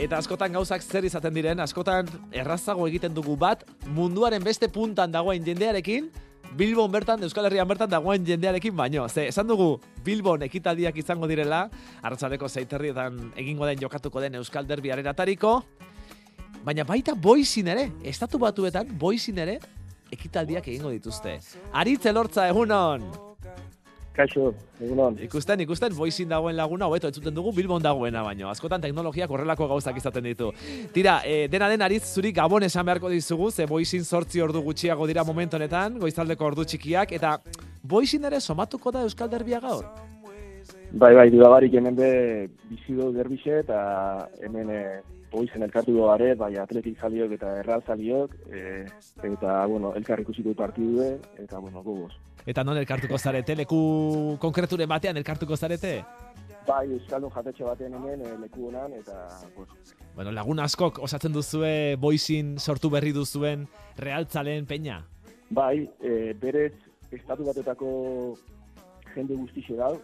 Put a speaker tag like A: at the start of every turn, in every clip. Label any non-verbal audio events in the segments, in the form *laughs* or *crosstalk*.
A: Eta askotan gauzak zer izaten diren, askotan errazago egiten dugu bat, munduaren beste puntan dagoen jendearekin, Bilbon bertan, Euskal Herrian bertan dagoen jendearekin baino. Ze, esan dugu, Bilbon ekitaldiak izango direla, arratzaleko zeiterrietan egingo den jokatuko den Euskal Derbiaren atariko, baina baita boizin ere, estatu batuetan boizin ere, ekitaldiak egingo dituzte. Aritze lortza egunon!
B: Kaixo, egunon.
A: Ikusten, ikusten, boizin dagoen laguna, hobeto entzuten dugu Bilbon dagoena baino. Askotan teknologiak horrelako gauzak izaten ditu. Tira, e, dena den aritz zuri gabon esan beharko dizugu, ze boizin sortzi ordu gutxiago dira momentu honetan, goizaldeko ordu txikiak, eta boizin ere somatuko da Euskal Derbia gaur?
B: Bai, bai, dudabarik hemen be bizido derbixe eta hemen e, boizen elkartu gare, bai atletik zaliok eta erral zaliok, e, eta, bueno, elkar ikusiko partidu eta, bueno, gogoz.
A: Eta non elkartuko zarete, leku konkreture batean elkartuko zarete?
B: Bai, Euskaldun jatetxe batean hemen, e, leku honan, eta, bueno.
A: Bueno, lagun askok osatzen duzue boizin sortu berri duzuen realtzaleen peña?
B: Bai, e, berez, estatu batetako jende guztixe dau,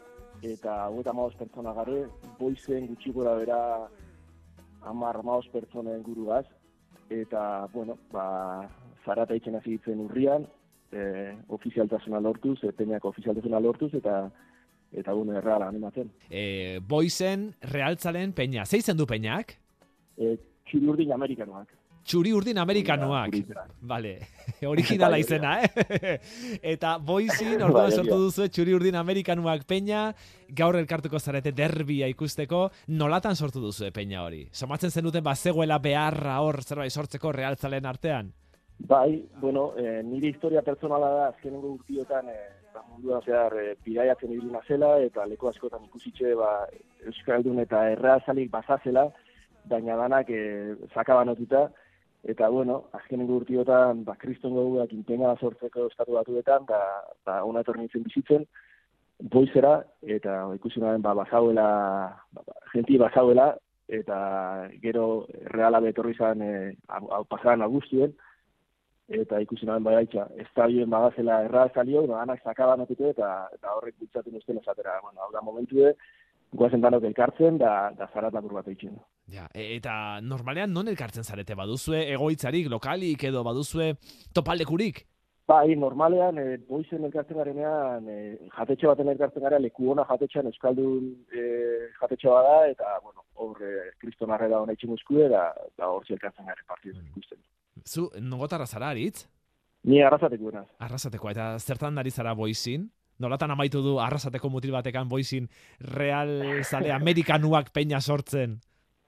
B: eta hogeita maoz pertsona gare, boizen gutxi gora bera amar maoz pertsonen guruaz, eta, bueno, ba, zarata itxen hasi ditzen urrian, e, ofizialtasuna lortuz, e, peñako ofizialtasuna lortuz, eta eta gune erreala animatzen.
A: E, boizen realtzalen peña, zeizen du peñak?
B: E, txuri urdin amerikanoak.
A: Txuri urdin amerikanoak. Vale, *laughs* originala izena, eh? *laughs* eta boizin, *laughs* orduan bai, sortu duzu txuri urdin amerikanoak peña, gaur elkartuko zarete derbia ikusteko, nolatan sortu duzu peña hori? Somatzen zenuten bazegoela beharra hor zerbait sortzeko realtzalen artean?
B: Bai, bueno, eh, nire historia personala da azkenengo urtiotan eh, ba, mundua zehar eh, bidaiatzen ibili zela eta leko askotan ikusitxe ba, Euskaldun eta erreazalik bazazela, baina danak eh, zakabanotuta, eta bueno, azkenengo urtiotan ba, kriston goguak intena sortzeko estatu batuetan, da, ba, ona etorri bizitzen, boizera, eta ikusi nahen ba, bazauela, ba, ba, genti bazauela, eta gero reala betorri zan eh, pasaran augustuen, eta ikusi nahen bai haitxa, ez da bien bagazela erra zalio, no, anak sakaban eta, eta horrek bultzatzen usten esatera, bueno, hau da momentu de, guazen danok elkartzen, da, da zarat lakur bat eitzen.
A: Ja, e, eta normalean non elkartzen zarete baduzue egoitzarik, lokalik edo baduzue topaldekurik?
B: Bai, normalean, e, boizen elkartzen garenean, e, jatetxe baten elkartzen gara, leku hona jatetxean euskaldun e, jatetxe bada, eta, bueno, hor, e, kriston arreda hona itxen da, da hor elkartzen gara partidu mm. ikusten.
A: Zu, nogotarra zara, aritz?
B: Ni arrasateko naz.
A: Arrasateko, eta zertan dari zara boizin? Nolatan amaitu du arrasateko mutil batekan boizin real zale amerikanuak peña sortzen?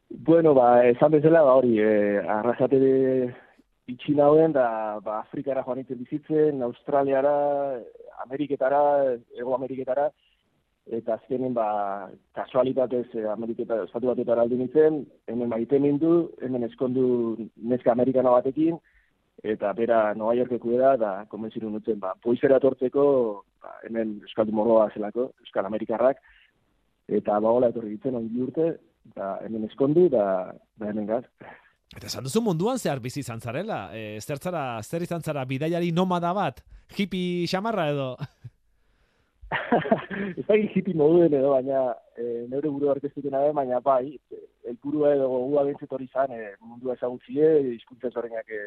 B: Bueno, ba, esan bezala, ba, hori, eh, arrasate itxi nauen, da, ba, Afrikara joan bizitzen, Australiara, Ameriketara, Ego Ameriketara, eta azkenen, ba, kasualitatez eh, Ameriketa, estatu batetara aldu nintzen, hemen maite mindu, hemen eskondu neska Amerikana batekin, eta bera Nova Yorkeku da, da konbentziru nutzen, ba, poizera tortzeko, ba, hemen Euskal Dumoroa zelako, Euskal Amerikarrak, eta ba, hola etorri ditzen, ongi urte, da hemen eskondu, da, da hemen gaz.
A: Eta esan duzu munduan zehar bizi izan zarela, e, zer zara, zer izan zara, bidaiari nomada bat, hippie xamarra edo? *laughs*
B: ez da hippie moduen edo, baina e, neure buru orkestutu nabe, baina bai, elpurua edo gogua bintzet hori zan, e, mundua ezagutzie, izkuntza zorrenak e,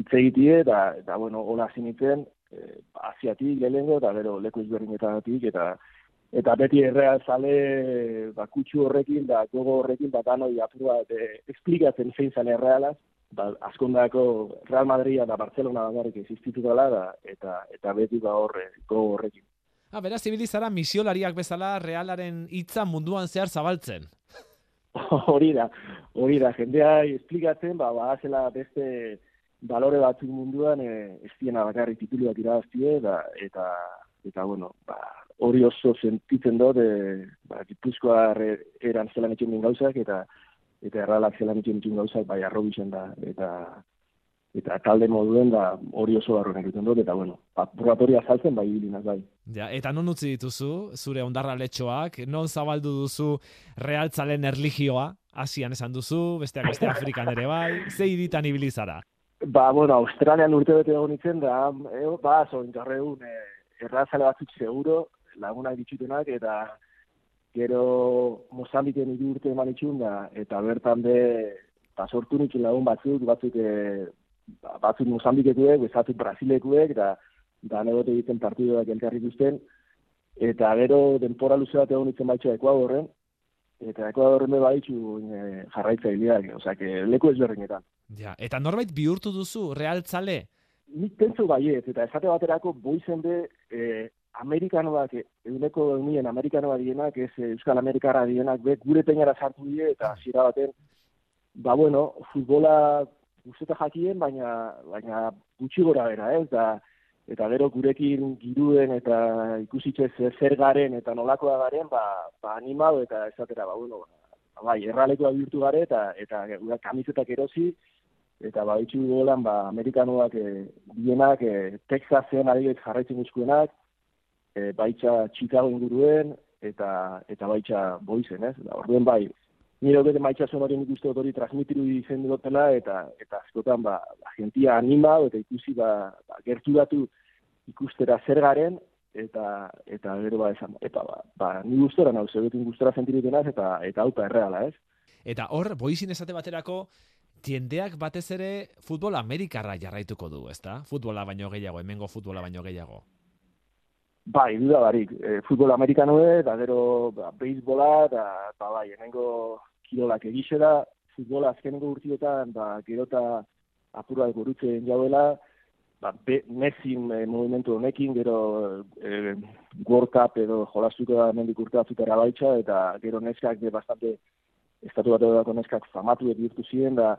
B: hitz egitie, eta, eta bueno, hola zinitzen, e, aziatik, lehengo, eta gero leku ezberdinetatik, eta eta beti erreal zale bakutsu horrekin, da gogo horrekin, bat anoi apurua, e, esplikatzen zein zan errealaz, ba, askondako Real Madrid eta Barcelona bagarrik existitu dela, da, eta, eta beti ba horre, gogo horrekin.
A: Ah, beraz, zibilizara misiolariak bezala realaren hitza munduan zehar zabaltzen. *laughs*
B: Hori da, hori da, jendea esplikatzen, ba, ba, zela beste balore batzuk munduan, e, ez diena bakarrik tituluak irabaztie, da, eta, eta, bueno, ba, hori oso sentitzen dut, e, ba, gipuzkoa eran zelan etxen gauzak, eta, eta erralak zelan etxen gauzak, bai, arrobisen da, eta, eta talde moduen da hori oso barroen egiten dut, eta bueno, purgatoria saltzen bai hilinaz bai.
A: Ja, eta non utzi dituzu, zure ondarra letxoak, non zabaldu duzu realtzalen erligioa, asian esan duzu, besteak beste Afrikan ere bai, ze iritan ibilizara?
B: Ba, bueno, Australian urte bete egon itzen da, e, ba, zoin jarreun, e, errazale batzuk seguro, lagunak ditxutenak, eta gero Mozambiken hiru urte eman itxun da, eta bertan be, eta sortu nitu lagun batzuk, batzuk, e, batzuk Mozambikekuek, batzuk Brasilekuek, da, da negote egiten partiduak elkarri guztien, eta gero denpora luze bat egon itzen baitxo Ekuadorren, eta Ekuadorren be baitxu e, jarraitzaileak, osea, que leku ezberdinetan.
A: Ja, eta norbait bihurtu duzu, realtzale?
B: Nik pentsu baiet, eta esate baterako boizen be, e, amerikanoak, eguneko egunien amerikanoak dienak, ez Euskal Amerikara dienak, be, gure peinara sartu die, eta zira baten, ba bueno, futbola guztetak jakien, baina, baina gutxi gora bera, ez, da, eta gero gurekin giruen eta ikusitze zer garen eta nolakoa garen, ba, ba animado eta esatera, ba, bueno, ba, bai, erralekoa bihurtu gare eta, eta gura kamizetak erosi, eta ba, itxu golan, ba, amerikanoak e, bienak, e, Texasen adibet jarraitzen guzkuenak, e, baitza Chicago inguruen, eta eta baitza boizen, ez? Da, orduen bai, nire bete maitza zuen hori nik uste hori transmitiru izen dutela, eta eta askotan, ba, agentia anima, eta ikusi, ba, ba gertu ikustera zer garen, eta eta gero ba esan, eta ba, ba ni gustora nau, zebetin gustora sentirutenaz, eta eta auta erreala, ez?
A: Eta hor, boizin esate baterako, tiendeak batez ere futbol amerikarra jarraituko du, ezta? Futbola baino gehiago, hemengo futbola baino gehiago.
B: Bai, duda barik, e, futbol amerikanoe, eta gero ba, beisbola, eta ba, bai, hemengo kirolak egixe da, futbola azkenengo urtiotan, ba, gero eta apurra gurutzen jauela, ba, be, mezin e, movimentu honekin, gero e, World Cup edo jolastuko da mendik urte batzutera baitxa, eta gero neskak de bastante estatu bat neskak famatu edo ziren, da,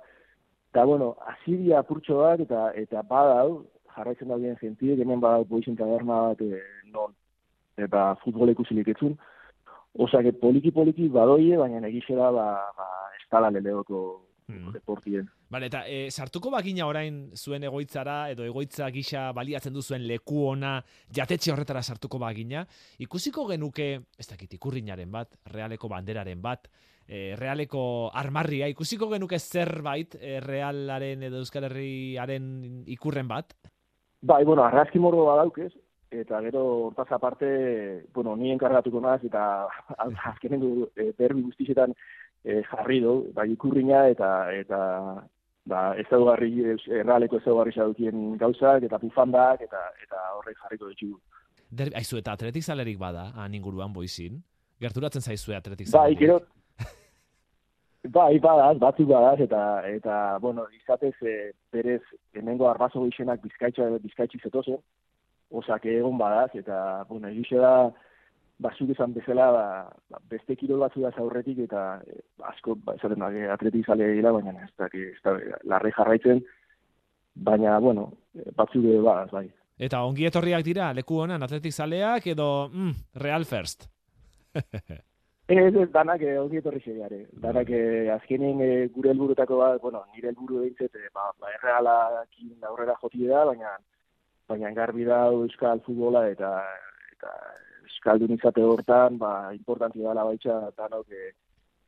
B: da bueno, azidia apurtxoak eta, eta badau, jarraitzen da bien gentie, hemen bada boizen taberna bat e, non, eta futbol ikusilik etzun. Osa, que poliki-poliki badoie, baina egizera ba, ba, estala leleoko hmm. deportien.
A: Vale, eta e, sartuko bagina orain zuen egoitzara, edo egoitza gisa baliatzen duzuen leku ona, jatetxe horretara sartuko bagina, ikusiko genuke, ez dakit, ikurrinaren bat, realeko banderaren bat, e, realeko armarria, ikusiko genuke zerbait e, realaren edo euskal herriaren ikurren bat?
B: Bai, bueno, arrazki mordo badaukez, eta gero hortaz aparte, bueno, ni enkargatuko naz, eta azkenen du e, berbi guztixetan e, jarri du, bai ikurriña, eta, eta ba, ez da dugarri, erraleko ez da dugarri gauzak, eta bufandak, eta, eta horrek jarriko dutxu.
A: Derbi, aizu, eta atletik zalerik bada, han inguruan boizin? Gerturatzen zaizue atletik
B: zalerik? Bai, gero, Bai, badaz, batzu badaz, eta, eta bueno, izatez, e, berez, hemengo arbazo gixenak bizkaitza, bizkaitzi zetozen, osak egon badaz, eta, bueno, egixe da, basuk esan bezala, ba, ba, beste kirol batzu da aurretik, eta e, asko, ba, esaten da, atletik zale gila, baina ez da, ez da, larre jarraitzen, baina, bueno, batzu badaz, bai.
A: Eta ongi etorriak dira, leku honan, atletik zaleak, edo, mm, real first. *laughs*
B: Ez ez, danak eh, ongi etorri segare. Danak eh, azkenen eh, gure helburutako bat, bueno, nire helburu dintzet, eh, ba, ba errealakin aurrera joti da, baina baina garbi da euskal futbola eta eta euskaldun izate hortan, ba, importanti da baitza, danok eh,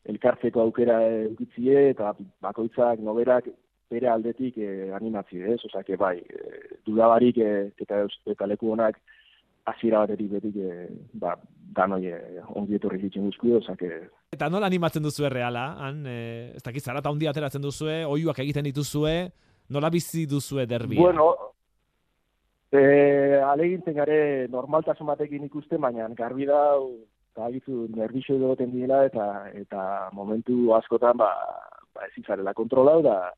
B: elkartzeko aukera eukitzie, eta bakoitzak, noberak, bere aldetik eh, animatzi, ez? Osa, que bai, eh, dudabarik eh, eta, eta leku honak, hasiera batetik betik e, ba danoi eh, ongi etorri ditzen guzku osake
A: eta nola animatzen duzu erreala han e, ez dakit zarata handi ateratzen duzu oihuak egiten dituzue nola bizi duzu derbi
B: bueno eh alegin gare normaltasun batekin ikusten baina garbi da ta gitu nervioso egoten dira eta eta momentu askotan ba ba ezizarela kontrolau da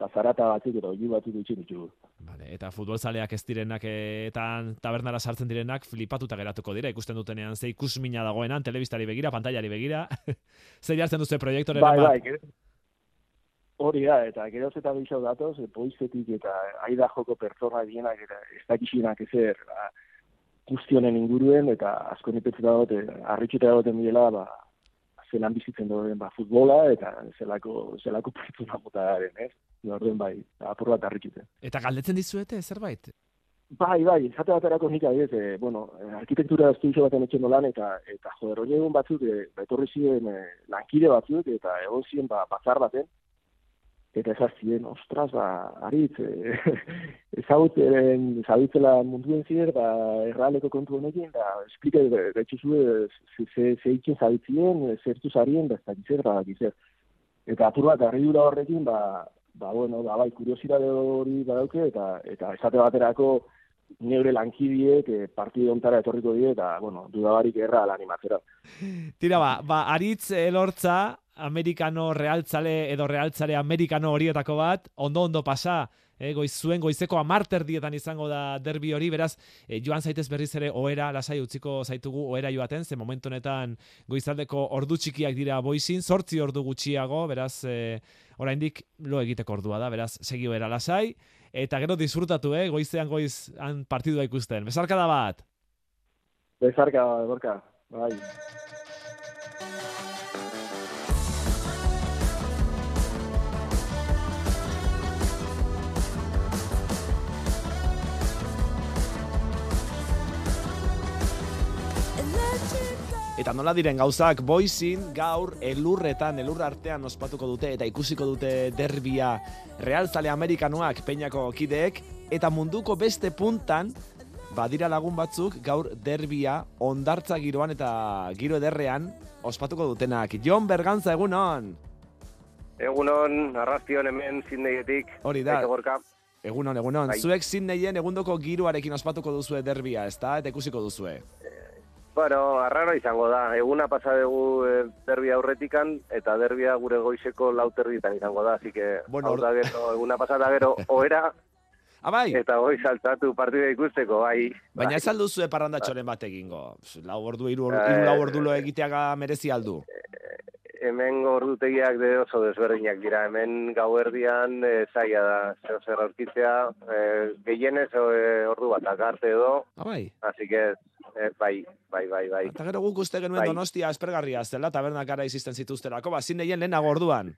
B: eta zarata batzuk edo oiu batzuk dutxin ditu.
A: Vale, eta futbol zaleak ez direnak eta tabernara sartzen direnak flipatuta geratuko dira, ikusten dutenean ze ikusmina dagoenan, telebistari begira, pantailari begira, *laughs* ze jartzen duzu proiektoren
B: bai, bai, Hori da, eta gero eta bixau datoz, e, poizetik eta aida joko pertsona dienak eta ez dakixinak ezer ba, guztionen inguruen, eta asko nipetzen dagote, arritxuta dagoten bilela, ba, zelan bizitzen duen ba, futbola, eta zelako, zelako pertsona mota garen, ez? Norden bai, apur bat harritxute.
A: Eta galdetzen dizuete, zerbait?
B: Bai, bai, zate baterako nik adiez, e, bueno, arkitektura estudio baten etxen lan, eta, eta joder, hori egun batzuk, e, etorri ziren e, lankide batzuk, eta egon ziren ba, batzar baten, eta ezazien, ostras, ba, aritz, e, *laughs* ezagutzen, ezagutzela munduen ziren, ba, erraleko kontu honekin, da, esplike, gaitxu zuen, ze, ze ikin zabitzien, zertu zarien, da, ez da, ba, gizer. Eta apur bat, dura horrekin, ba, ba, bueno, ba, bai, kuriositade hori badauke, eta, eta esate baterako, neure lankidiek e, partidu ontara etorriko die, eta, bueno, dudabarik erra animatzera.
A: Tira ba, ba, aritz elortza, amerikano realtzale edo realtzale amerikano horietako bat, ondo ondo pasa, eh, goiz zuen goizeko amarter dietan izango da derbi hori, beraz, eh, joan zaitez berriz ere oera, lasai utziko zaitugu oera joaten, ze momentu honetan goizaldeko ordu txikiak dira boizin, sortzi ordu gutxiago, beraz, eh, oraindik lo egiteko ordua da, beraz, segi oera lasai, eta gero disfrutatu, eh, goizean goiz han partidua ikusten. Bezarka da bat?
B: Bezarka, borka, bai.
A: Eta nola diren gauzak, boizin gaur elurretan, elur artean ospatuko dute eta ikusiko dute derbia realzale amerikanoak peinako kideek, eta munduko beste puntan, badira lagun batzuk gaur derbia ondartza giroan eta giro ederrean ospatuko dutenak. Jon Bergantza, egunon!
C: Egunon, arrazpion hemen zindeietik.
A: Hori da. Egunon, egunon. Bai. Zuek zindeien egundoko giroarekin ospatuko duzue derbia, ezta? Eta ikusiko duzue.
C: Bueno, arraro izango da. Eguna pasa dugu e, derbia aurretikan eta derbia gure goizeko lauterritan izango da, así que bueno, da gero, eguna pasa gero *laughs* oera.
A: Abai.
C: Eta hoi saltatu partida ikusteko, bai.
A: Baina ez aldu zue parrandatxoren bat egingo. Lau ordu, iru, ordu, iru lau ordu lo egiteaga merezi aldu.
C: Hemen ordutegiak de oso desberdinak dira. Hemen gauerdian e, zaila da. Zer zer aurkitzea. E, gehienez e, ordu bat akarte edo.
A: Abai.
C: Así que Eh, bai, bai, bai, bai.
A: Eta gero guk uste genuen bai. donostia espergarria, zela tabernak gara izisten zituzterako, ba, zineien lehen orduan.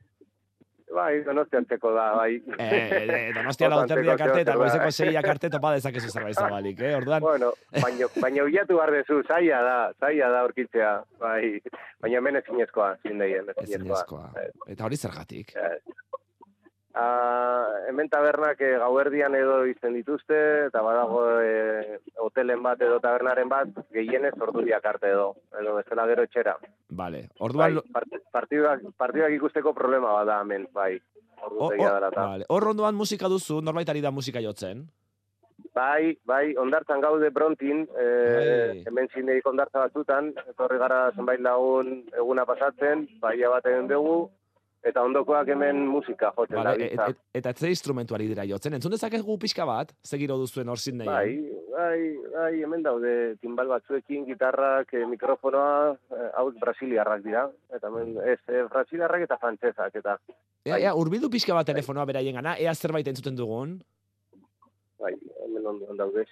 C: Bai, donostia antzeko da, bai.
A: Eh, eh, donostia lauterdiak arte eta goizeko seiak arte topa dezakezu zerbait zabalik, eh, orduan.
C: Bueno, baina, baina uiatu bardezu, zaila da, zaila da orkitzea, bai. Baina hemen ezinezkoa, zindeien,
A: ezinezkoa. Eta hori zergatik?
C: Eh, Uh, hemen tabernak e, gauerdian edo izten dituzte, eta badago e, hotelen bat edo tabernaren bat, gehienez orduak arte edo, edo bezala gero etxera.
A: Vale, orduan...
C: Bai, partiduak, partiduak ikusteko problema bada hemen, bai.
A: Ordu vale. Hor ondoan musika duzu, norbaitari da musika jotzen?
C: Bai, bai, ondartzan gaude brontin, e, bai. hemen zindeik ondartza batzutan, etorri gara zenbait lagun eguna pasatzen, bai abaten dugu, eta ondokoak hemen musika jotzen vale, da
A: et, eta ze instrumentuari dira jotzen, entzun dezakegu pixka bat, segiro duzuen hor zin
C: Bai, bai, bai, hemen daude timbal batzuekin, gitarrak, eh, mikrofonoa, eh, hau brasiliarrak dira, eta hemen, ez, eh, brasiliarrak eta frantzesak, eta...
A: Ea, ea, urbildu pixka bat bai. telefonoa bai. beraien gana, ea zerbait entzuten dugun?
C: Bai, hemen on, daudez.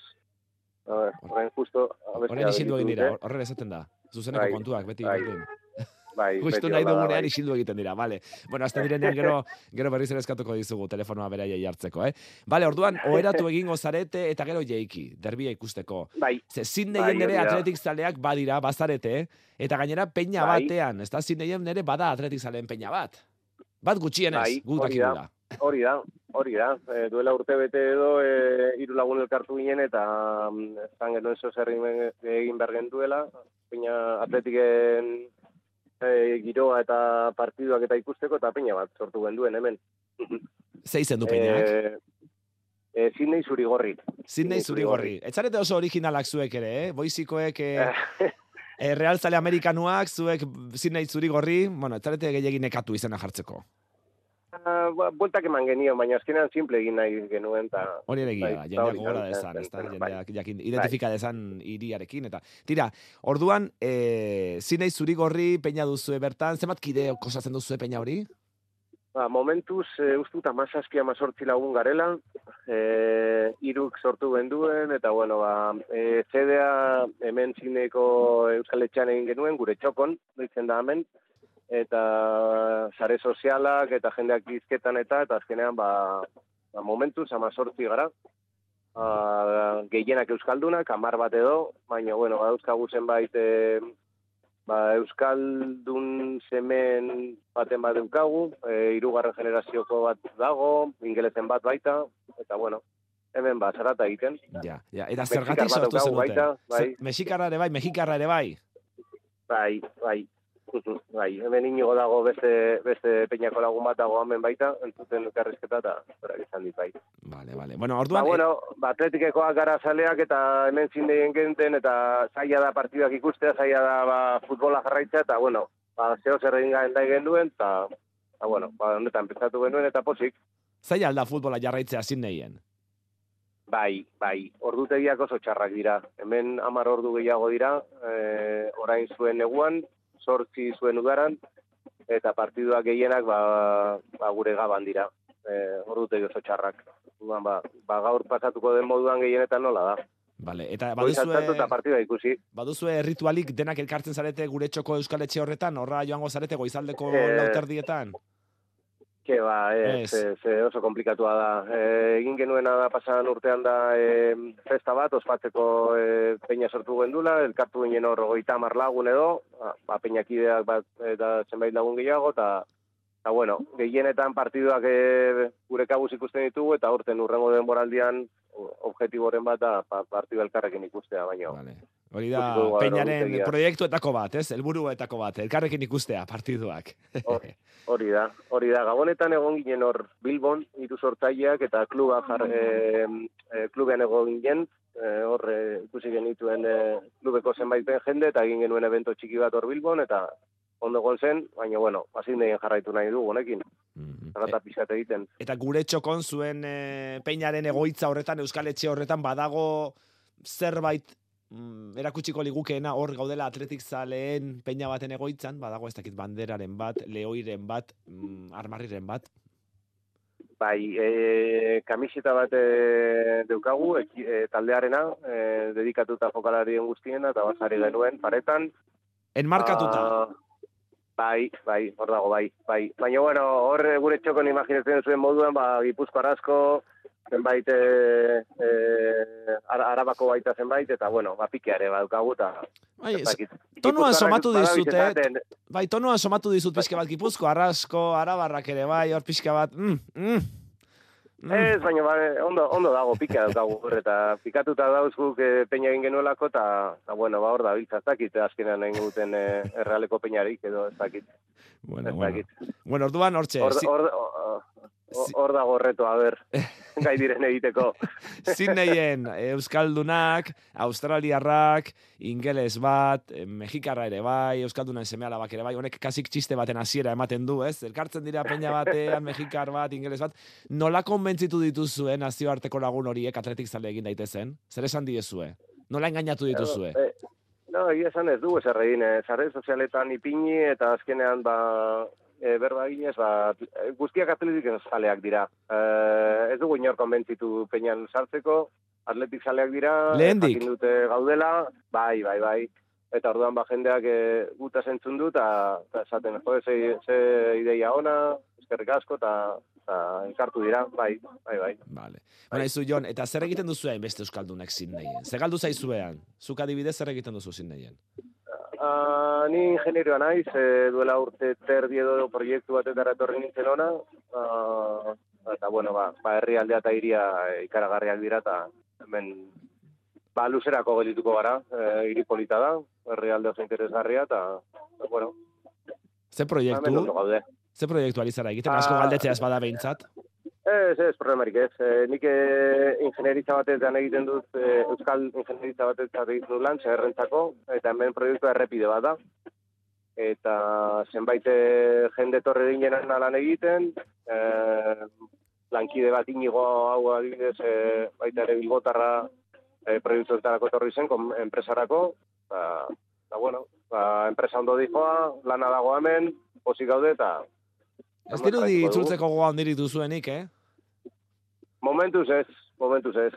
C: Horren justo...
A: Horren isildu egin dira, horren esaten da. Zuzeneko bai, kontuak, beti bai.
C: Bai,
A: Justo nahi dugunean bai. isildu egiten dira, vale. *laughs* Bueno, azten direnean gero, gero berriz ere eskatuko dizugu telefonoa beraiei hartzeko, eh? Vale, orduan, *laughs* oheratu egingo zarete eta gero jeiki, derbia ikusteko.
C: Bai.
A: Ze zindeien bai, nere atletik zaleak badira, bazarete, eta gainera peña bai. batean, ez da zindeien nere bada atletik zaleen peña bat. Bat gutxienez, bai, hori da.
C: Hori da, hori da. E, duela urte bete edo, e, iru lagun elkartu ginen, eta mm, zan genuen zozerri egin bergen duela. Peña atletiken e, giroa eta partiduak eta ikusteko eta peña bat sortu genduen hemen.
A: Ze izen du peñak? E,
C: e, Sidney Zurigorri.
A: Sidney Zurigorri. Etzarete oso originalak zuek ere, eh? Boizikoek... E... *laughs* E, Real Zale Amerikanuak, zuek Sidney Zurigorri, bueno, etzarete gehiagin nekatu izena jartzeko.
C: Uh, Bueltak eman genio, baina azkenean simple egin nahi genuen. Ta,
A: hori ere gira, bai, jendeak gora dezan, ez da, jendeak jakin, identifika bai. dezan iriarekin, eta tira, orduan, e, zinei zuri gorri peina duzue bertan, zemat kide kosatzen duzue peina hori?
C: Ba, momentuz, e, ustu eta mazazki amazortzi lagun garela, e, iruk sortu benduen, eta bueno, ba, e, CDA hemen zineko Euskal Etxean egin genuen, gure txokon, ditzen da hemen, eta sare sozialak eta jendeak izketan eta eta azkenean ba, ba momentu sama sortzi gara uh, gehienak euskaldunak amar bat edo baina bueno ba euskagu zenbait e, ba, Euskaldun semen baten bat daukagu, e, irugarren generazioko bat dago, ingelezen bat baita, eta bueno, hemen ba, zarata egiten.
A: Ja, ja. Eta zergatik sortu zenuten?
C: baita, bai.
A: Zer- Mexikarra ere bai, mexikarra ere bai.
C: Bai, bai. Bai, hemen inigo dago beste, beste peñako lagun bat dago hemen baita, entzuten elkarrizketa eta berak izan dit bai.
A: Vale, vale. Bueno,
C: Ba,
A: orduan,
C: bueno, ba, atletikekoak gara zaleak eta hemen zindeien genten eta zaila da partiduak ikustea, zaila da ba, futbola jarraitzea eta, bueno, ba, zeo zer egin gaen da genuen eta, ba, bueno, ba, honetan empezatu genuen eta posik,
A: zaila alda futbola jarraitzea zin nahien.
C: bai, bai, ordutegiak oso txarrak dira. Hemen hamar ordu gehiago dira, e, orain zuen neguan, sortzi zuen udaran, eta partiduak gehienak ba, ba gure gaban dira. E, ordutegi oso txarrak. Orduan, Ba, ba, gaur pasatuko den moduan gehienetan nola da.
A: Vale, eta baduzue,
C: eta partida ikusi.
A: baduzue ritualik denak elkartzen zarete gure txoko euskal etxe horretan, horra joango zarete goizaldeko
C: Eh,
A: lauterdietan?
C: Ke ba, ez,
A: Ez.
C: ez, ez, oso komplikatua da. E, egin genuena da pasan urtean da e, festa bat, ospatzeko e, peña sortu gendula, elkartu ginen hor goita hamar lagun edo, ba, ba, peñakideak bat eta zenbait lagun gehiago, eta eta bueno, gehienetan partiduak e, gure kabuz ikusten ditugu, eta urten urrengo denboraldian objektiboren bat da pa, partidu elkarrekin ikustea, baino.
A: Vale. Hori da, peinaren proiektuetako bat, ez? Helburuetako bat, elkarrekin ikustea partiduak.
C: Hor- Hori da, hori da. Gabonetan egon ginen hor Bilbon, hiru sortzaileak eta kluba jar, e, e, klubean egon ginen, e, hor e, ikusi genituen e, klubeko zenbaiten jende eta egin genuen evento txiki bat hor Bilbon eta ondo egon zen, baina bueno, degen jarraitu nahi dugu honekin, zarata pixkat egiten.
A: Eta gure txokon zuen e, peinaren egoitza horretan, euskal etxe horretan, badago zerbait mm, erakutsiko ligukeena hor gaudela atletik zaleen peina baten egoitzan, badago ez dakit banderaren bat, leoiren bat, mm, armarriren bat.
C: Bai, e, kamiseta bat e, daukagu, eki- e, taldearena, e, dedikatuta jokalarien guztiena, eta basari genuen paretan,
A: Enmarkatuta.
C: Ah, bai, bai, hor dago, bai, bai. Baina, bueno, hor gure txokon imaginatzen zuen moduan, ba, Gipuzko arazko, zenbait, e, e, ara- arabako baita zenbait, eta, bueno, ba, pikeare badaukagu, eta...
A: Bai,
C: ez dakit.
A: tonuan somatu dizute, eh? bai, tonuan somatu dizut pixka bat gipuzko, arrasko, arabarrak ere, bai, hor pixka bat, mm, mm, mm.
C: Ez, baina ba, ondo, ondo dago, pika daukagu eta pikatuta dauz guk e, peina egin genuelako, eta, eta bueno, ba, hor da, biltza, ez dakit, azkenean egin guten e, errealeko peinarik, edo ez dakit,
A: Bueno,
C: ez
A: bueno.
C: dakit.
A: Bueno, orduan hortxe,
C: Hor,
A: zi-
C: hor, hor, dago reto, a ber, *laughs* gai diren egiteko. *laughs*
A: Sydneyen Euskaldunak, Australiarrak, ingeles bat, eh, mexikarra ere bai, Euskaldunan seme alabak ere bai, honek kasik txiste baten hasiera ematen du, ez? Elkartzen dira peña batean, mexikar bat, ingeles bat, nola konbentzitu dituzue nazioarteko lagun horiek atletik zale egin daitezen? Zer esan diezue? Nola engainatu dituzue?
C: Eh, no, egia esan ez du ezer egin, eh, sare sozialetan ipini eta azkenean ba, e, berba eginez, ba, guztiak atletik zaleak dira. E, ez dugu inor konbentzitu peinan sartzeko, atletik zaleak dira,
A: Lehendik.
C: dute gaudela, bai, bai, bai. Eta orduan ba jendeak e, guta zentzun du, eta esaten, jo, ze, ze ideia ona, eskerrik asko, eta elkartu dira, bai, bai, bai.
A: Vale. Bueno, izu, Jon, eta zer egiten duzu beste Euskaldunek Sydneyen? Zer galdu zaizuean? Zuk adibidez zer egiten duzu Sydneyen?
C: Ah, ni ingenierioa naiz, e, duela urte terdi edo proiektu batetara etorri nintzen ona, ah, eta bueno, ba, ba herrialdea eta iria e, ikaragarriak dira, eta hemen ba, luzerako gelituko gara, e, hiri polita da, herrialde oso interesgarria, eta, bueno,
A: Ze proiektu? Ze proiektu ari zara egiten? Asko
C: Ah.
A: galdetzea ez bada behintzat?
C: Ez, ez, problemarik ez. E, nik e, ingenieritza batetan egiten dut, e, euskal ingenieritza batetan egiten dut lan, zerrentzako, eta hemen proiektua errepide bat da. Eta zenbait e, jende torre dinenan lan egiten, e, lankide bat inigo hau adibidez, e, baita ere bilbotarra e, proiektuetarako torri zen, kom, enpresarako, eta, eta bueno, ba, enpresa ondo dijoa, lana dago hemen, pozik gaude, eta
A: Ez dirudi itzultzeko goga handirik duzuenik, eh?
C: Momentuz ez, momentuz ez.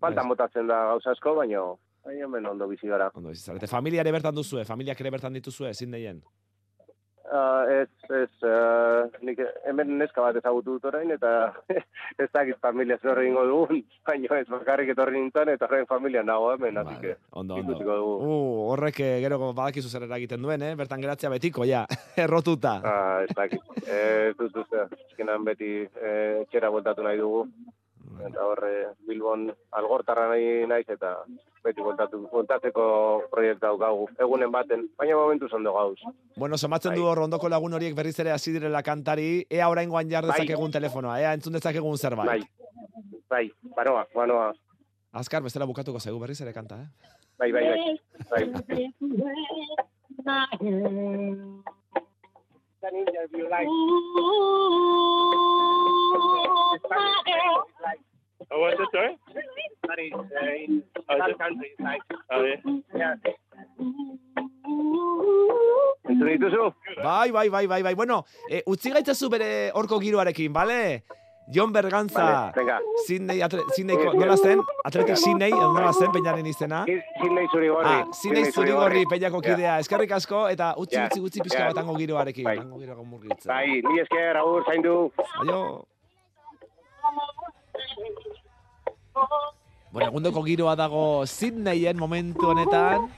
C: Faltan botatzen da gauza asko, baina baina hemen ondo bizi gara.
A: Ondo bizi zarete. Familia ere bertan duzue, familiak ere bertan dituzue, ezin deien.
C: Ah, ez, ez, uh, nik hemen neska bat ezagutu dut orain, eta *laughs* ez dakit familia zer egingo dugun, *laughs* baina ez bakarrik etorri nintzen, eta horrein familia nago hemen, así que
A: Ondo, ondo.
C: dugu.
A: Uh, horrek eh, gero badakizu zer eragiten duen, eh? Bertan geratzea betiko, ja, *laughs* errotuta.
C: Ah, ez dakit. Ez dut azkenan beti eh, txera bueltatu nahi dugu. Eta horre, Bilbon algortarra nahi naiz eta beti bueltatu, bueltatzeko proiektu daukagu. Egunen baten, baina momentu zondo gauz.
A: Bueno, somatzen du
C: Bai.
A: hor ondoko lagun horiek berriz ere hasi direla kantari, ea oraingoan jar
C: Bai.
A: dezakegun telefonoa, ea entzun dezakegun zerbait.
C: Bai, bai, banoa, banoa.
A: Azkar, bestela bukatuko zaigu berriz ere kanta, eh?
C: Bai, bai, bai. bai. *laughs*
D: Oh, what's it, sorry? Oh, yeah.
C: Entzun dituzu?
A: Bai, bai, bai, bai, bai. Bueno, eh, utzi gaitzazu bere horko giroarekin, bale? Jon Bergantza,
C: Vale.
A: Sydney, Sydneyko, nola zen? Atletik Sydney, edo nola zen, peñaren izena?
C: Zinei zuri gorri.
A: Ah, Sydney Zurigorri peñako
C: Ja.
A: kidea. Eskerrik asko, eta utzi,
C: Ja,
A: utzi, utzi pizka
C: ja.
A: bat hango giroarekin.
C: Bai.
A: Hango giroa murgiltzen.
C: Bai, ni esker, agur, zaindu.
A: Aio. Bueno, egundoko giroa dago Sydneyen momentu honetan.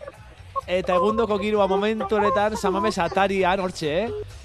A: Eta egundoko giroa momentu honetan Samames Atarian, hortxe, eh?